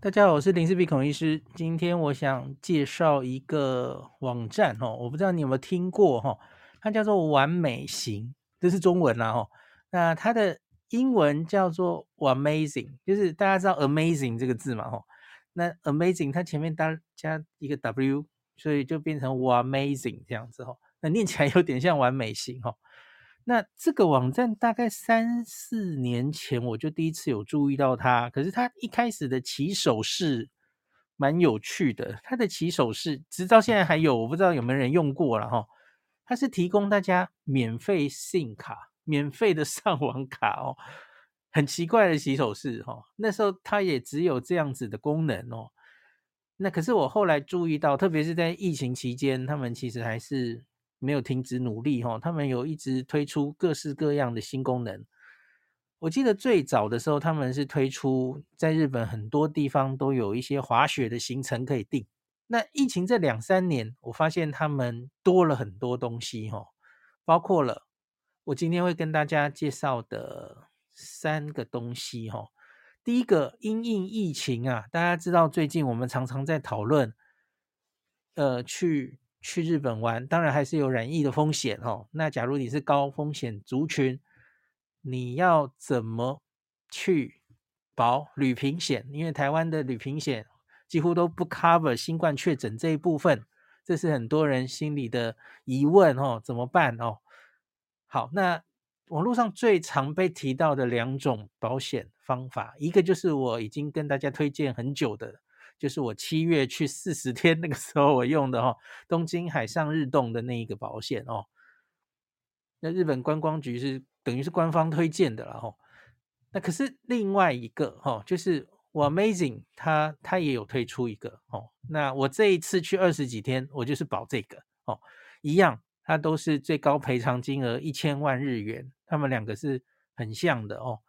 大家好，我是林氏璧孔医师。今天我想介绍一个网站哦，我不知道你有没有听过哈，它叫做完美型，这是中文啦哈。那它的英文叫做 amazing，就是大家知道 Amazing 这个字嘛哈。那 Amazing 它前面加加一个 W，所以就变成 amazing 这样子哈。那念起来有点像完美型哈。那这个网站大概三四年前我就第一次有注意到它，可是它一开始的起手式蛮有趣的。它的起手式直到现在还有，我不知道有没有人用过了哈。它是提供大家免费 SIM 卡、免费的上网卡哦，很奇怪的起手式哈。那时候它也只有这样子的功能哦。那可是我后来注意到，特别是在疫情期间，他们其实还是。没有停止努力哈，他们有一直推出各式各样的新功能。我记得最早的时候，他们是推出在日本很多地方都有一些滑雪的行程可以订。那疫情这两三年，我发现他们多了很多东西哈，包括了我今天会跟大家介绍的三个东西哈。第一个，因应疫情啊，大家知道最近我们常常在讨论，呃，去。去日本玩，当然还是有染疫的风险哦。那假如你是高风险族群，你要怎么去保旅平险？因为台湾的旅平险几乎都不 cover 新冠确诊这一部分，这是很多人心里的疑问哦。怎么办哦？好，那网络上最常被提到的两种保险方法，一个就是我已经跟大家推荐很久的。就是我七月去四十天那个时候我用的哈，东京海上日动的那一个保险哦。那日本观光局是等于是官方推荐的了哈。那可是另外一个哈，就是我 Amazing 它它也有推出一个哦。那我这一次去二十几天，我就是保这个哦，一样，它都是最高赔偿金额一千万日元，他们两个是很像的哦。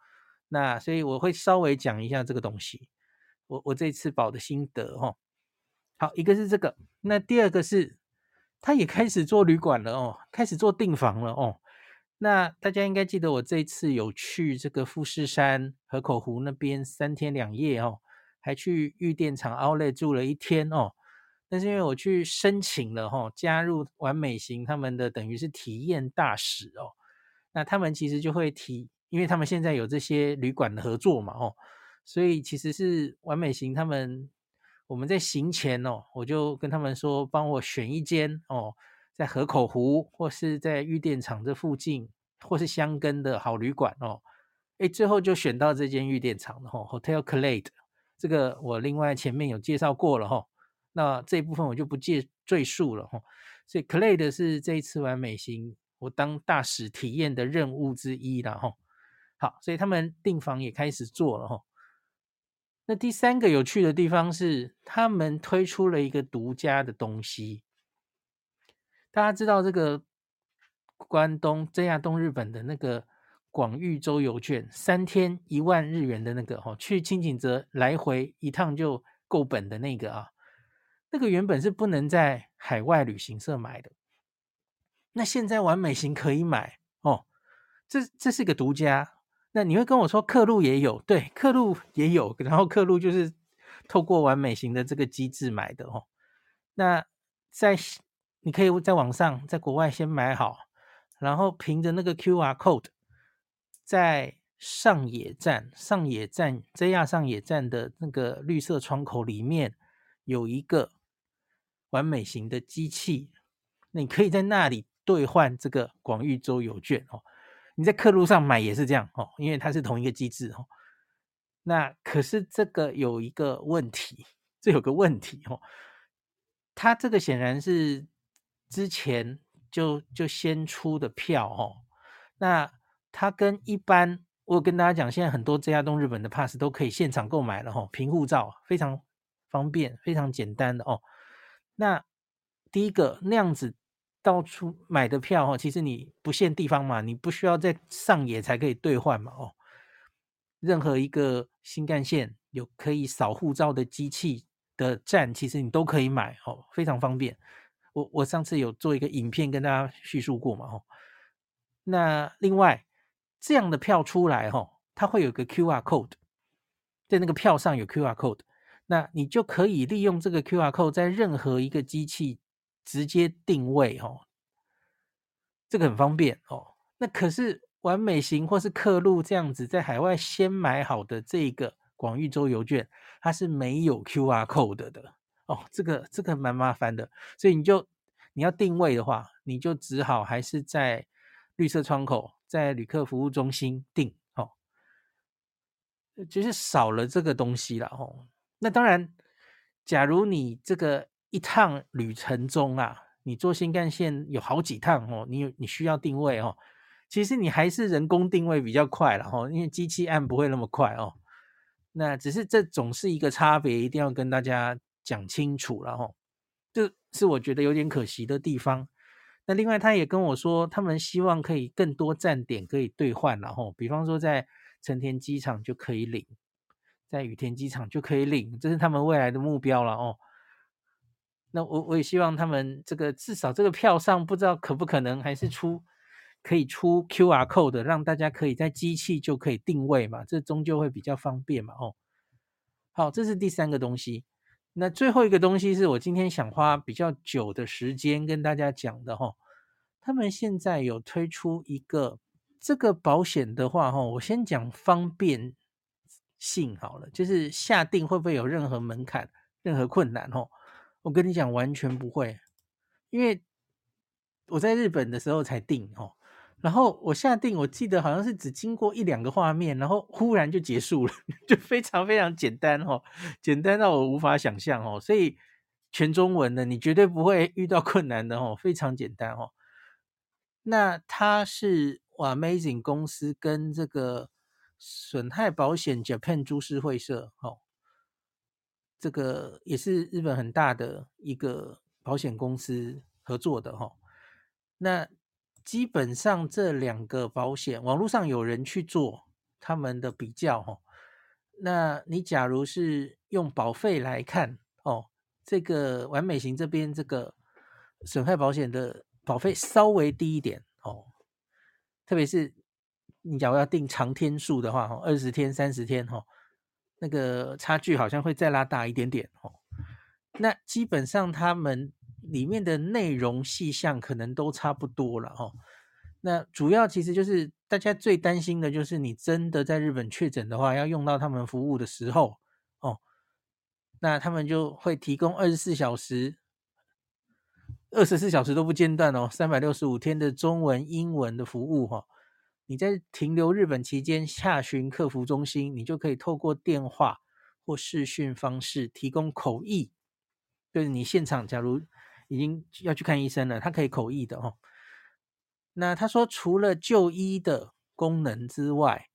那所以我会稍微讲一下这个东西。我我这次保的心得哦，好，一个是这个，那第二个是，他也开始做旅馆了哦，开始做订房了哦。那大家应该记得我这一次有去这个富士山河口湖那边三天两夜哦，还去御殿场 Outlet 住了一天哦。但是因为我去申请了哈，加入完美型他们的等于是体验大使哦，那他们其实就会提，因为他们现在有这些旅馆的合作嘛哦。所以其实是完美型他们，我们在行前哦，我就跟他们说，帮我选一间哦，在河口湖或是在御殿场这附近，或是箱根的好旅馆哦。诶，最后就选到这间御殿场的哈，Hotel Clade，这个我另外前面有介绍过了哈，那这一部分我就不介赘述了哈。所以 Clade 是这一次完美型我当大使体验的任务之一了哈。好，所以他们订房也开始做了哈。那第三个有趣的地方是，他们推出了一个独家的东西。大家知道这个关东真亚东日本的那个广域周游券，三天一万日元的那个哈，去轻井泽来回一趟就够本的那个啊，那个原本是不能在海外旅行社买的。那现在完美型可以买哦，这这是个独家。那你会跟我说，客路也有，对，客路也有，然后客路就是透过完美型的这个机制买的哦。那在你可以在网上，在国外先买好，然后凭着那个 QR code，在上野站、上野站 JR 上野站的那个绿色窗口里面有一个完美型的机器，你可以在那里兑换这个广域周游券哦。你在客路上买也是这样哦，因为它是同一个机制哦。那可是这个有一个问题，这有个问题哦。它这个显然是之前就就先出的票哦。那它跟一般，我有跟大家讲，现在很多这家东日本的 pass 都可以现场购买了哈，凭护照非常方便，非常简单的哦。那第一个那样子。到处买的票哈，其实你不限地方嘛，你不需要在上野才可以兑换嘛哦。任何一个新干线有可以扫护照的机器的站，其实你都可以买哦，非常方便。我我上次有做一个影片跟大家叙述过嘛哦。那另外这样的票出来哈，它会有个 QR code，在那个票上有 QR code，那你就可以利用这个 QR code 在任何一个机器直接定位哦，这个很方便哦。那可是完美型或是刻录这样子在海外先买好的这个广域周游券，它是没有 QR code 的哦。这个这个蛮麻烦的，所以你就你要定位的话，你就只好还是在绿色窗口，在旅客服务中心订哦。就是少了这个东西了哦。那当然，假如你这个一趟旅程中啊，你坐新干线有好几趟哦，你有你需要定位哦，其实你还是人工定位比较快了哦，因为机器按不会那么快哦。那只是这总是一个差别，一定要跟大家讲清楚了哦。这是我觉得有点可惜的地方。那另外，他也跟我说，他们希望可以更多站点可以兑换了哦，比方说在成田机场就可以领。在羽田机场就可以领，这是他们未来的目标了哦。那我我也希望他们这个至少这个票上不知道可不可能还是出可以出 QR code，的让大家可以在机器就可以定位嘛，这终究会比较方便嘛哦。好，这是第三个东西。那最后一个东西是我今天想花比较久的时间跟大家讲的哈。他们现在有推出一个这个保险的话哈，我先讲方便。性好了，就是下定会不会有任何门槛、任何困难哦？我跟你讲，完全不会，因为我在日本的时候才定哦，然后我下定，我记得好像是只经过一两个画面，然后忽然就结束了，就非常非常简单哦，简单到我无法想象哦，所以全中文的，你绝对不会遇到困难的哦，非常简单哦。那它是哇，Amazing 公司跟这个。损害保险 Japan 株式会社，哦，这个也是日本很大的一个保险公司合作的，哈。那基本上这两个保险，网络上有人去做他们的比较，哈。那你假如是用保费来看，哦，这个完美型这边这个损害保险的保费稍微低一点，哦，特别是。你假如要定长天数的话，哈，二十天、三十天，哈，那个差距好像会再拉大一点点，哦。那基本上他们里面的内容细项可能都差不多了，哦。那主要其实就是大家最担心的就是你真的在日本确诊的话，要用到他们服务的时候，哦，那他们就会提供二十四小时、二十四小时都不间断哦，三百六十五天的中文、英文的服务，哈。你在停留日本期间下询客服中心，你就可以透过电话或视讯方式提供口译。就是你现场假如已经要去看医生了，他可以口译的哦。那他说，除了就医的功能之外，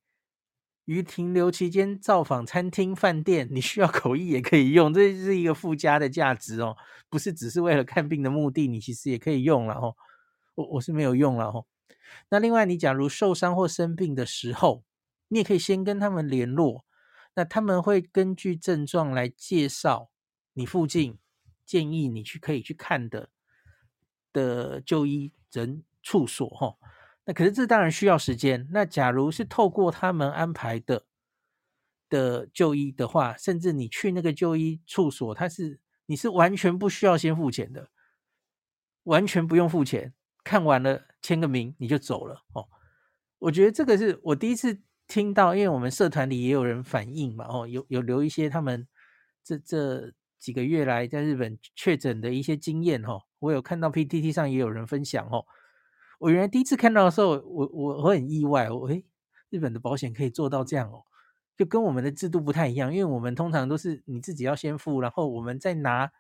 于停留期间造访餐厅、饭店，你需要口译也可以用，这是一个附加的价值哦，不是只是为了看病的目的，你其实也可以用了哦。我我是没有用了哦。那另外，你假如受伤或生病的时候，你也可以先跟他们联络，那他们会根据症状来介绍你附近建议你去可以去看的的就医诊处所哈。那可是这当然需要时间。那假如是透过他们安排的的就医的话，甚至你去那个就医处所，他是你是完全不需要先付钱的，完全不用付钱。看完了签个名你就走了哦，我觉得这个是我第一次听到，因为我们社团里也有人反映嘛哦，有有留一些他们这这几个月来在日本确诊的一些经验哦，我有看到 PTT 上也有人分享哦，我原来第一次看到的时候，我我我很意外，我诶，日本的保险可以做到这样哦，就跟我们的制度不太一样，因为我们通常都是你自己要先付，然后我们再拿。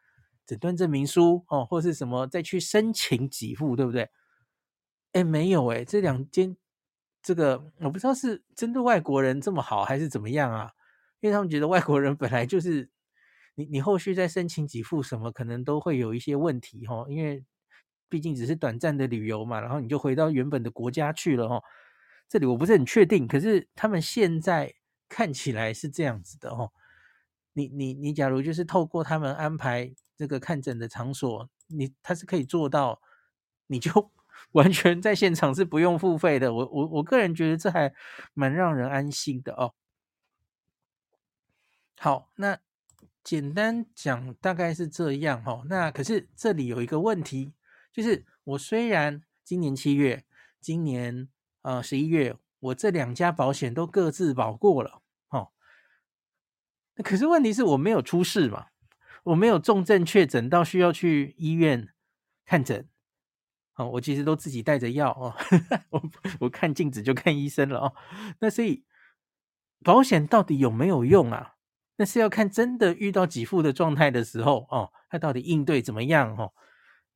诊断证明书哦，或是什么再去申请给付，对不对？哎，没有哎，这两间这个我不知道是针对外国人这么好还是怎么样啊？因为他们觉得外国人本来就是你你后续再申请给付什么，可能都会有一些问题哈。因为毕竟只是短暂的旅游嘛，然后你就回到原本的国家去了哈。这里我不是很确定，可是他们现在看起来是这样子的哦。你你你，假如就是透过他们安排。这个看诊的场所，你他是可以做到，你就完全在现场是不用付费的。我我我个人觉得这还蛮让人安心的哦。好，那简单讲大概是这样哦。那可是这里有一个问题，就是我虽然今年七月、今年呃十一月，我这两家保险都各自保过了，哦，那可是问题是我没有出事嘛，我没有重症确诊到需要去医院看诊。哦，我其实都自己带着药哦，我我看镜子就看医生了哦。那所以保险到底有没有用啊？那是要看真的遇到给付的状态的时候哦，它到底应对怎么样哦？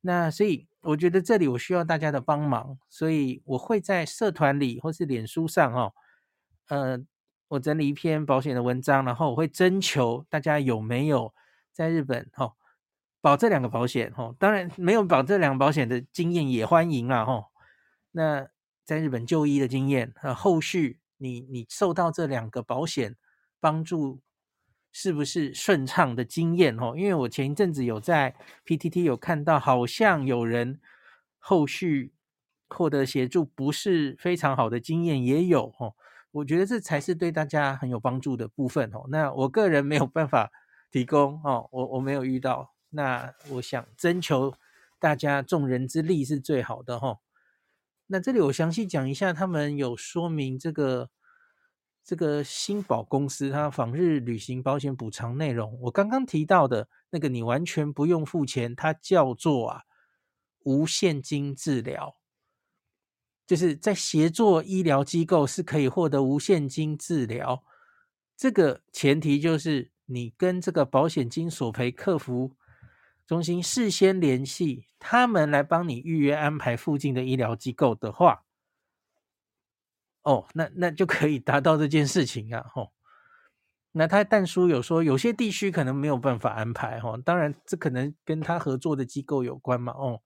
那所以我觉得这里我需要大家的帮忙，所以我会在社团里或是脸书上哦，呃，我整理一篇保险的文章，然后我会征求大家有没有在日本哦。保这两个保险，吼，当然没有保这两个保险的经验也欢迎啦，吼。那在日本就医的经验，呃，后续你你受到这两个保险帮助是不是顺畅的经验，吼？因为我前一阵子有在 PTT 有看到，好像有人后续获得协助不是非常好的经验也有，吼。我觉得这才是对大家很有帮助的部分，吼。那我个人没有办法提供，哦，我我没有遇到。那我想征求大家众人之力是最好的哈。那这里我详细讲一下，他们有说明这个这个新保公司它访日旅行保险补偿内容。我刚刚提到的那个，你完全不用付钱，它叫做啊无现金治疗，就是在协作医疗机构是可以获得无现金治疗。这个前提就是你跟这个保险金索赔客服。中心事先联系他们来帮你预约安排附近的医疗机构的话，哦，那那就可以达到这件事情啊，吼。那他但书有说有些地区可能没有办法安排，吼，当然这可能跟他合作的机构有关嘛，哦。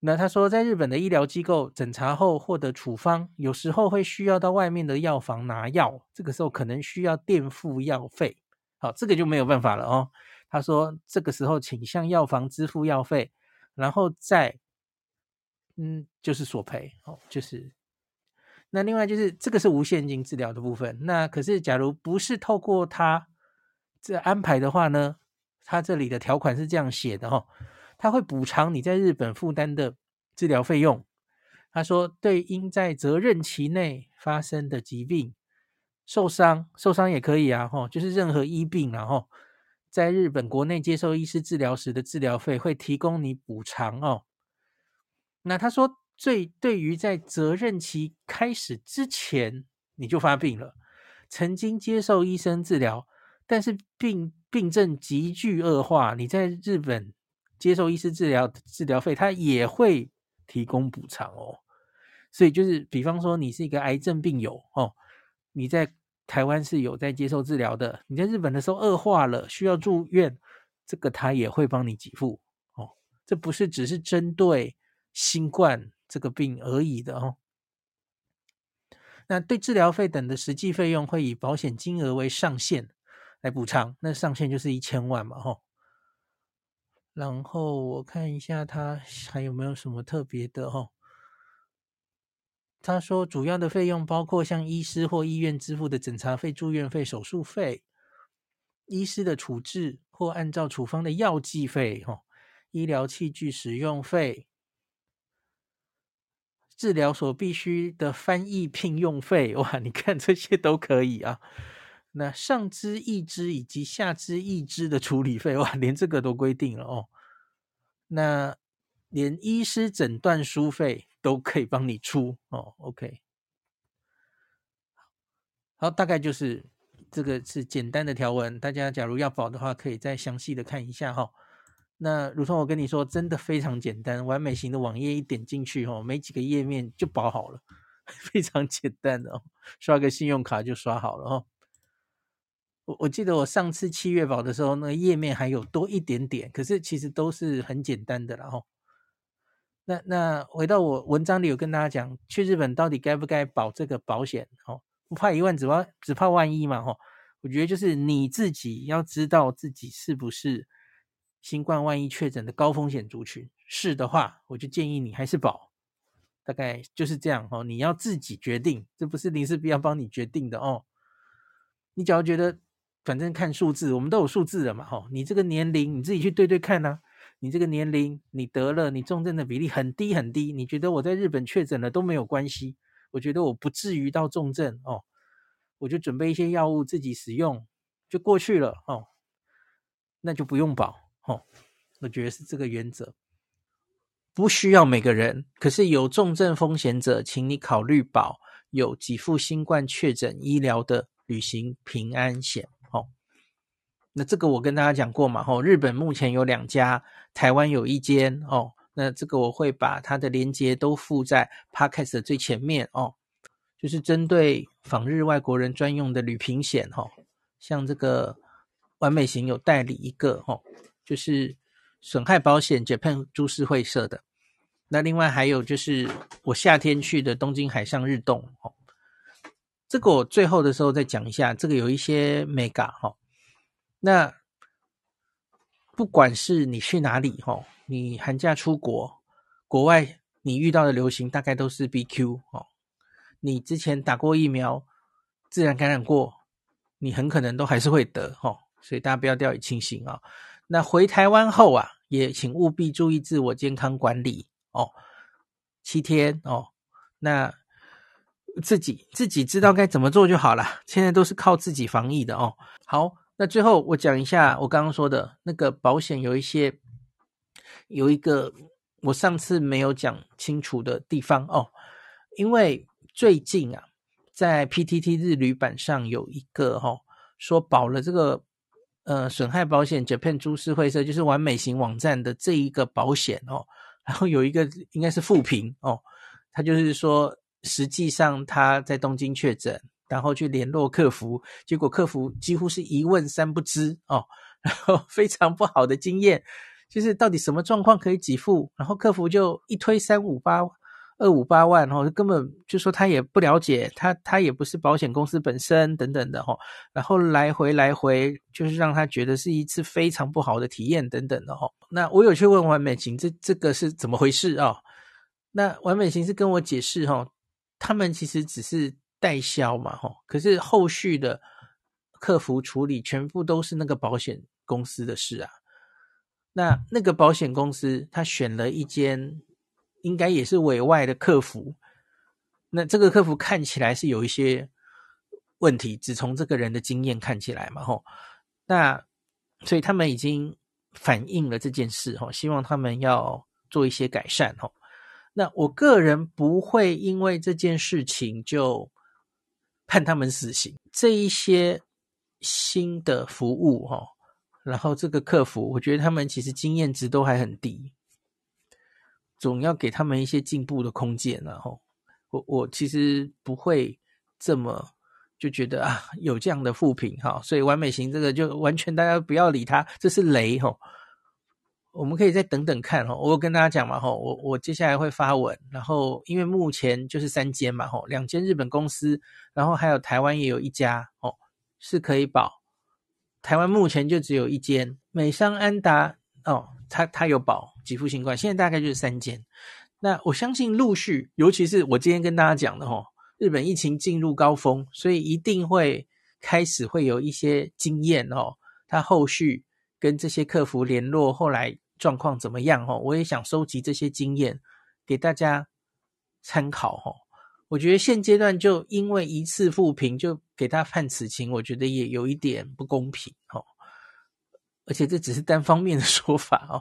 那他说在日本的医疗机构诊查后获得处方，有时候会需要到外面的药房拿药，这个时候可能需要垫付药费，好，这个就没有办法了哦。他说：“这个时候，请向药房支付药费，然后再，嗯，就是索赔哦，就是。那另外就是这个是无现金治疗的部分。那可是，假如不是透过他这安排的话呢，他这里的条款是这样写的哈，他会补偿你在日本负担的治疗费用。他说，对应在责任期内发生的疾病、受伤，受伤也可以啊，吼，就是任何医病，然后。”在日本国内接受医师治疗时的治疗费会提供你补偿哦。那他说，最对于在责任期开始之前你就发病了，曾经接受医生治疗，但是病病症急剧恶化，你在日本接受医师治疗治疗费，他也会提供补偿哦。所以就是，比方说你是一个癌症病友哦，你在。台湾是有在接受治疗的，你在日本的时候恶化了，需要住院，这个他也会帮你给付哦。这不是只是针对新冠这个病而已的哦。那对治疗费等的实际费用会以保险金额为上限来补偿，那上限就是一千万嘛，吼。然后我看一下他还有没有什么特别的，吼。他说，主要的费用包括向医师或医院支付的诊查费、住院费、手术费、医师的处置或按照处方的药剂费、哈医疗器具使用费、治疗所必须的翻译聘用费。哇，你看这些都可以啊。那上肢义肢以及下肢义肢的处理费，哇，连这个都规定了哦。那连医师诊断书费。都可以帮你出哦，OK，好，大概就是这个是简单的条文，大家假如要保的话，可以再详细的看一下哈、哦。那如同我跟你说，真的非常简单，完美型的网页一点进去哦，没几个页面就保好了，非常简单的哦，刷个信用卡就刷好了哦。我我记得我上次七月保的时候，那个页面还有多一点点，可是其实都是很简单的了哈。那那回到我文章里有跟大家讲，去日本到底该不该保这个保险？哦，不怕一万，只怕只怕万一嘛！哈，我觉得就是你自己要知道自己是不是新冠万一确诊的高风险族群，是的话，我就建议你还是保。大概就是这样哦，你要自己决定，这不是林氏璧要帮你决定的哦。你只要觉得反正看数字，我们都有数字的嘛，吼，你这个年龄你自己去对对看啊，你这个年龄你得了，你重症的比例很低很低，你觉得我在日本确诊了都没有关系，我觉得我不至于到重症哦，我就准备一些药物自己使用就过去了哦，那就不用保哦，我觉得是这个原则，不需要每个人，可是有重症风险者，请你考虑保有给付新冠确诊医疗的旅行平安险。那这个我跟大家讲过嘛，吼，日本目前有两家，台湾有一间哦。那这个我会把它的连接都附在 Podcast 的最前面哦，就是针对访日外国人专用的旅平险哈，像这个完美行有代理一个哈，就是损害保险 Japan 株式会社的。那另外还有就是我夏天去的东京海上日动哦，这个我最后的时候再讲一下，这个有一些 mega 哈。那不管是你去哪里哈，你寒假出国，国外你遇到的流行大概都是 BQ 哦。你之前打过疫苗，自然感染过，你很可能都还是会得哈。所以大家不要掉以轻心啊。那回台湾后啊，也请务必注意自我健康管理哦。七天哦，那自己自己知道该怎么做就好了。现在都是靠自己防疫的哦。好。那最后我讲一下我刚刚说的那个保险有一些有一个我上次没有讲清楚的地方哦，因为最近啊在 PTT 日旅版上有一个哈、哦、说保了这个呃损害保险 Japan 株式会社就是完美型网站的这一个保险哦，然后有一个应该是负评哦，他就是说实际上他在东京确诊。然后去联络客服，结果客服几乎是一问三不知哦，然后非常不好的经验，就是到底什么状况可以给付，然后客服就一推三五八二五八万然哦，根本就说他也不了解，他他也不是保险公司本身等等的哦，然后来回来回就是让他觉得是一次非常不好的体验等等的哦。那我有去问完美行，这这个是怎么回事啊？哦？那完美行是跟我解释哦，他们其实只是。代销嘛，吼，可是后续的客服处理全部都是那个保险公司的事啊。那那个保险公司他选了一间，应该也是委外的客服。那这个客服看起来是有一些问题，只从这个人的经验看起来嘛，吼。那所以他们已经反映了这件事，吼，希望他们要做一些改善，吼。那我个人不会因为这件事情就。判他们死刑，这一些新的服务哈，然后这个客服，我觉得他们其实经验值都还很低，总要给他们一些进步的空间，然后我我其实不会这么就觉得啊有这样的负评哈，所以完美型这个就完全大家不要理他，这是雷哈。我们可以再等等看哈，我有跟大家讲嘛哈，我我接下来会发文，然后因为目前就是三间嘛哈，两间日本公司，然后还有台湾也有一家哦，是可以保。台湾目前就只有一间美商安达哦，它它有保给付新冠，现在大概就是三间。那我相信陆续，尤其是我今天跟大家讲的哈，日本疫情进入高峰，所以一定会开始会有一些经验哦，它后续跟这些客服联络，后来。状况怎么样？哦，我也想收集这些经验给大家参考。哦，我觉得现阶段就因为一次复评就给他判死刑，我觉得也有一点不公平。哦，而且这只是单方面的说法。哦，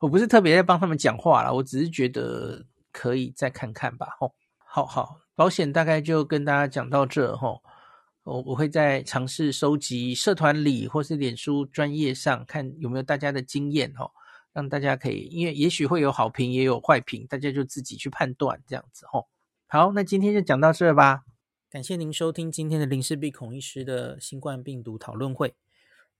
我不是特别在帮他们讲话啦，我只是觉得可以再看看吧。哦，好好，保险大概就跟大家讲到这。哦。我我会在尝试收集社团里或是脸书专业上看有没有大家的经验哦，让大家可以，因为也许会有好评也有坏评，大家就自己去判断这样子哦。好，那今天就讲到这吧。感谢您收听今天的林氏璧孔医师的新冠病毒讨论会。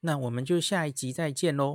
那我们就下一集再见喽。